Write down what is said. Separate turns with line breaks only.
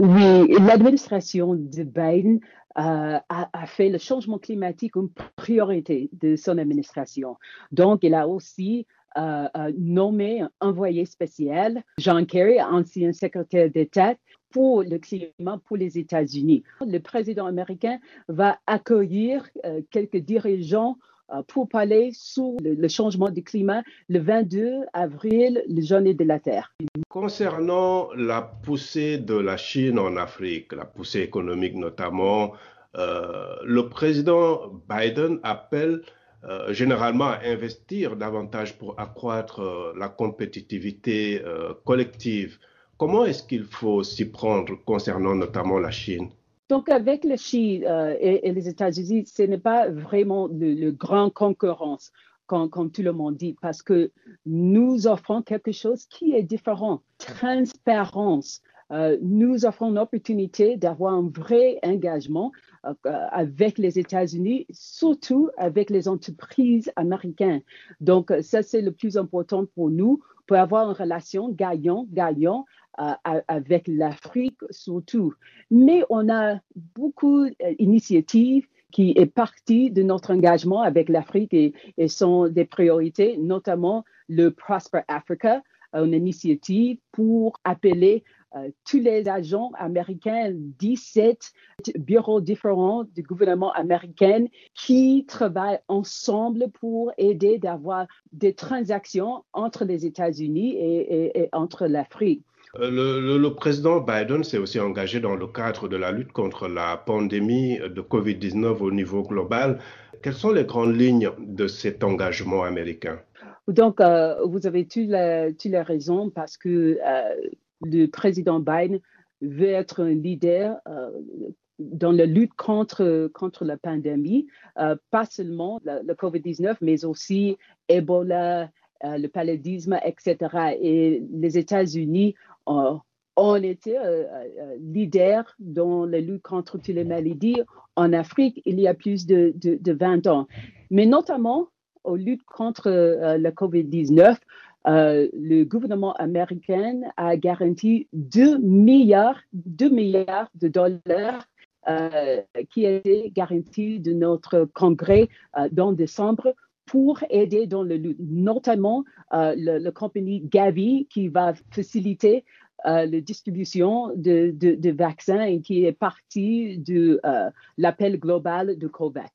Oui, l'administration de Biden euh, a, fait le changement climatique une priorité de son administration. Donc, il a aussi euh, euh, nommé un envoyé spécial, John Kerry, ancien secrétaire d'État pour le climat pour les États-Unis. Le président américain va accueillir quelques dirigeants pour parler sur le, changement du climat le 22 avril, le journée de la Terre.
Concernant la poussée de la Chine en Afrique, la poussée économique notamment, euh, le président Biden appelle euh, généralement à investir davantage pour accroître euh, la compétitivité collective. Comment est-ce qu'il faut s'y prendre concernant notamment la Chine?
Donc, avec la Chine et, les États-Unis, ce n'est pas vraiment le, grand concurrence, comme, comme, tout le monde dit, parce que nous offrons quelque chose qui est différent. Transparence. nous offrons l'opportunité d'avoir un vrai engagement euh, avec les États-Unis, surtout avec les entreprises américaines. Donc, ça, c'est le plus important pour nous, pour avoir une relation gagnant-gagnant euh, avec l'Afrique surtout. Mais on a beaucoup d'initiatives qui est partie de notre engagement avec l'Afrique et, et, sont des priorités, notamment le Prosper Africa, une initiative pour appeler euh, tous les agents américains, 17 bureaux différents du gouvernement américain qui travaillent ensemble pour aider d'avoir des transactions entre les États-Unis et, entre l'Afrique.
Euh, le, président Biden s'est aussi engagé dans le cadre de la lutte contre la pandémie de COVID-19 au niveau global. Quelles sont les grandes lignes de cet engagement américain?
Donc, euh, vous avez toutes les, raisons parce que le président Biden veut être un leader euh, dans la lutte contre, contre la pandémie, euh, pas seulement le, COVID-19, mais aussi Ebola, euh, le paludisme, etc. Et les États-Unis ont, été leaders dans la lutte contre toutes les maladies en Afrique il y a plus de, de, de 20 ans. Mais notamment, aux lutte contre le COVID-19, euh, le gouvernement américain a garanti 2 milliards, 2 milliards de dollars euh, qui été garantis de notre congrès euh, dans décembre pour aider dans le lutte, notamment la compagnie Gavi qui va faciliter la distribution de, vaccins et qui est partie de l'appel global de COVAX.